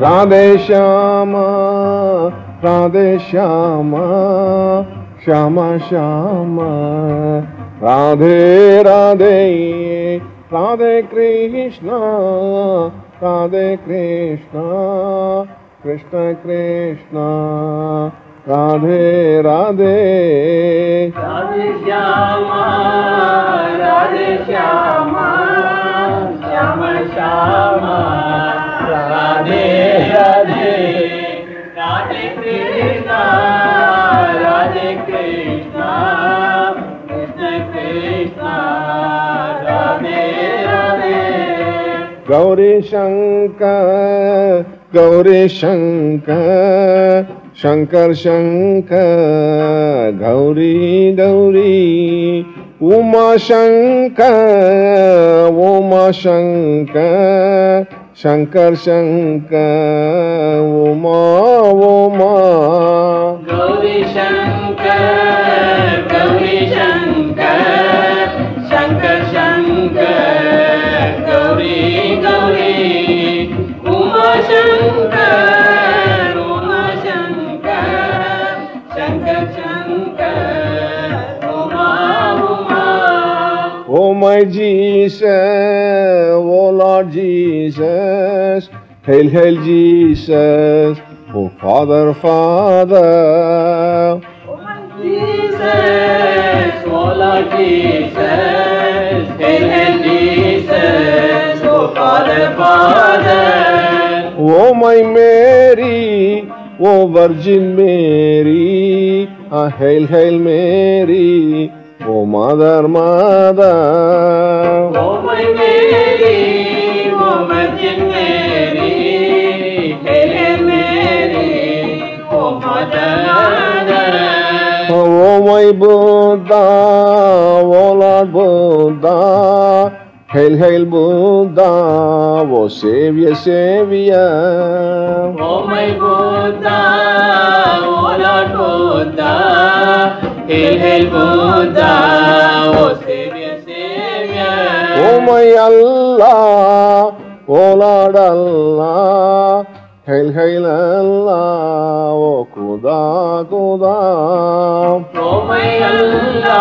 Radhe Shyam Radhe Shyam Shyam Shyam. Radhe Radhe Radhe Krishna Radhe Krishna Krishna Krishna. Radhe Radhe. Radhe Shyam Radhe Shyam Shyam Shyam. Radhe Radhe Radhe Krishna Radhe Krishna Krishna Krishna Gauri शङ्क Gauri शङ्क Shankar Shankar Gauri Gauri Uma Shankar Uma Shankar Uma Shankar, Shankar Shankar, Uma Uma. Jesus, oh Lord Jesus, hail, hail Jesus, oh Father, Father. Jesus, oh Lord Jesus, hail, hail Jesus, oh Father, Father. Oh my Mary, oh Virgin Mary, ah, hail, hail Mary, oh Mother, Mother. Oh my Mary, oh Virgin Mary, hail, hail Mary, oh Mother. Oh my Buddha, oh Lord Buddha, hail, hail Buddha, oh Savior, Savior. Oh my Buddha, oh Lord Buddha, hail, hail Buddha, oh Savior, Savior. Oh my Allah, oh Lord Allah, hail, hail Allah, oh Khuda, Khuda. Oh my Allah,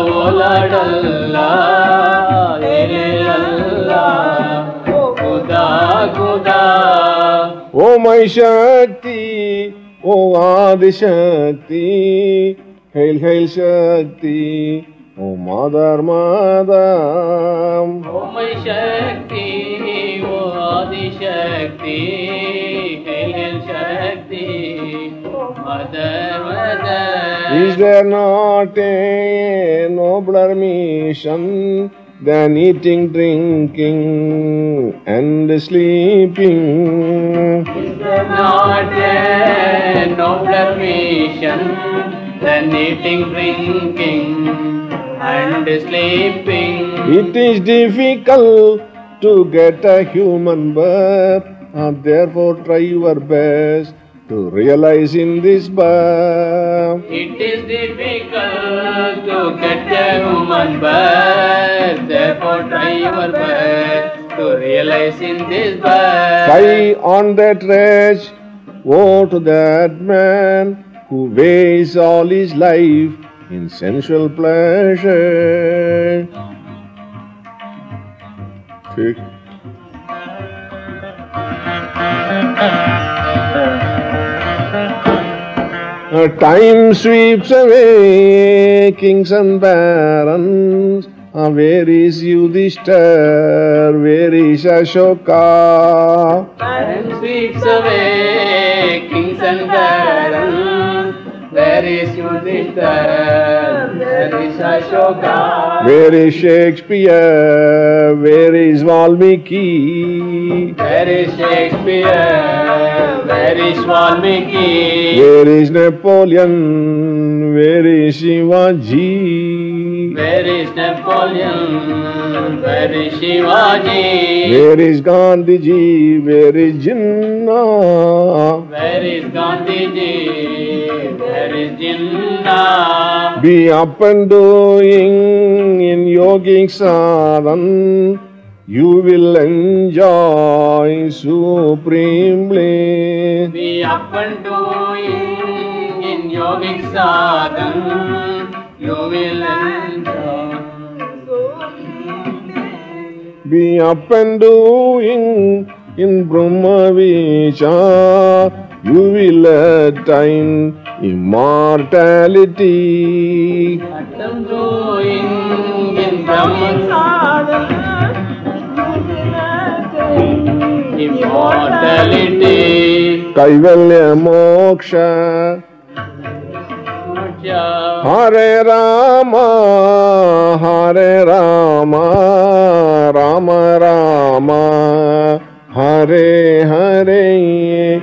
oh Lord Allah, hail, hail Allah, oh Khuda, Khuda. Oh my Shakti, oh Adi Shakti, hail, hail Shakti, oh Mother, Mother. Oh my Shakti, oh Adi Shakti, hail, hail Shakti, oh Mother, Mother. Is there not a nobler mission than eating, drinking, and sleeping? Is there not a nobler mission than eating, drinking, and sleeping? It is difficult to get a human birth, and therefore try your best to realize in this birth. It is difficult to get a human birth, therefore try your best to realize in this birth. Sigh on that wretch, woe to that man who wastes all his life in sensual pleasure. Uh, time sweeps away kings and barons. Uh, where is Yudhishthir? Where is Ashoka? Time sweeps away kings and barons. Where is Yudhishthir? Where is Ashoka? Where is Shakespeare? Is Valmiki? Is Shakespeare? Is Valmiki? Is Napoleon? Is Shivaji? Is Napoleon? Is Shivaji? Is Gandhiji? Is Jinnah? Is Gandhiji? Where is Jinnah? Be up and doing in yogic sadhan, you will enjoy supremely. Be up and doing in yogic sadhan, you will enjoy. Be up and doing in Brahma Vichar, you will attain immortality. Atam doing in Brahman immortality. Kaivalya moksha. Hare Rama, Hare Rama, Rama Rama, Hare Hare,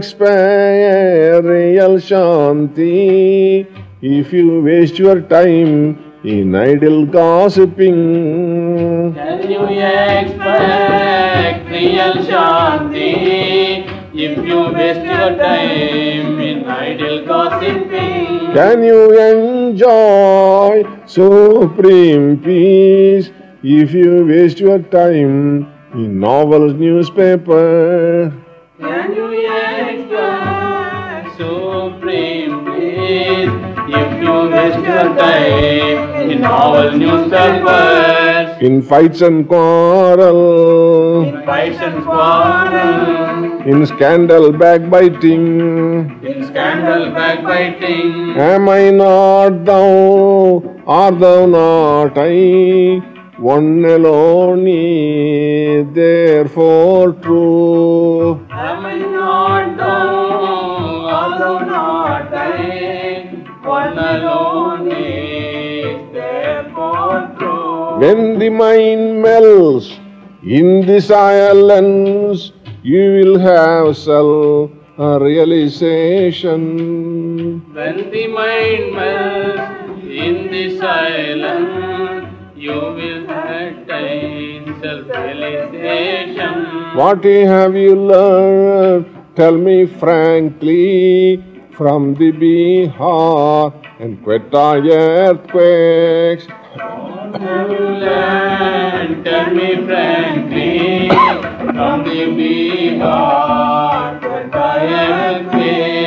expect real Shanti if you waste your time in idle gossiping? Can you expect real Shanti if you waste your time in idle gossiping? Can you enjoy supreme peace if you waste your time in novels, newspaper? Can you if you waste your time in novel newspapers, In fights and quarrel, in fights and quarrels, in scandal backbiting? in scandal backbiting? Am I not thou? Art thou not I? One alone is therefore true. When the mind melts in the silence, you will have self realization. When the mind melts in the silence, you will attain self-realization. What have you learned? Tell me frankly from the Bihar and Quetta earthquakes. Have you learned? Tell me the Bihar have.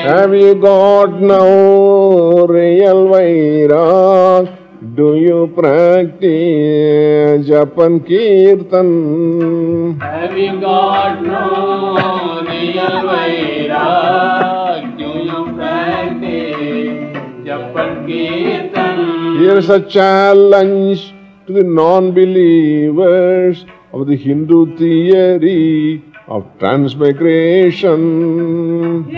Have you got now real Vairag? Do you practice Japan Kirtan? Have you got no real Vairag? Here's a challenge to the non-believers of the Hindu theory of transmigration. The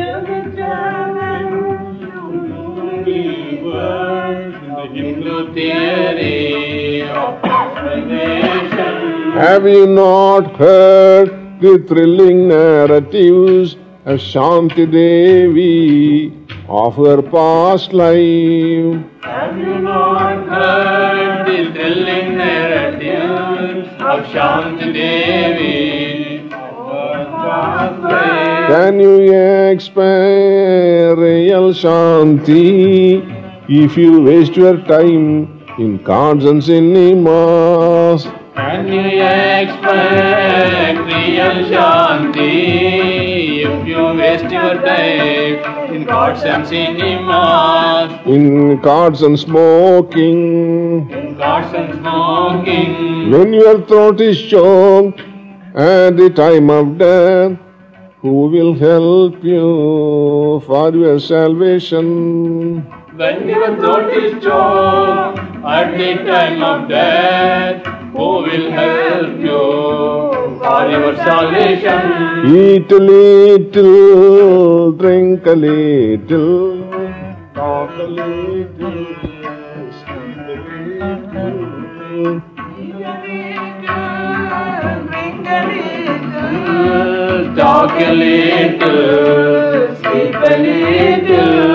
Hindu theory of transformation. Have you not heard the thrilling narratives of Shanti Devi of her past life? Have you not heard the thrilling narratives of Shanti Devi. Can you expect real Shanti if you waste your time in cards and cinemas? Can you expect real Shanti you waste your time in cards and cinemas, In cards and smoking? in cards and smoking? When your throat is choked at the time of death, who will help you for your salvation? When your throat is choked at the time of death, who will help you for your salvation? Eat a little, drink a little, talk a little, sleep a little. Talk a little, sleep a little. Mix a little, move a little,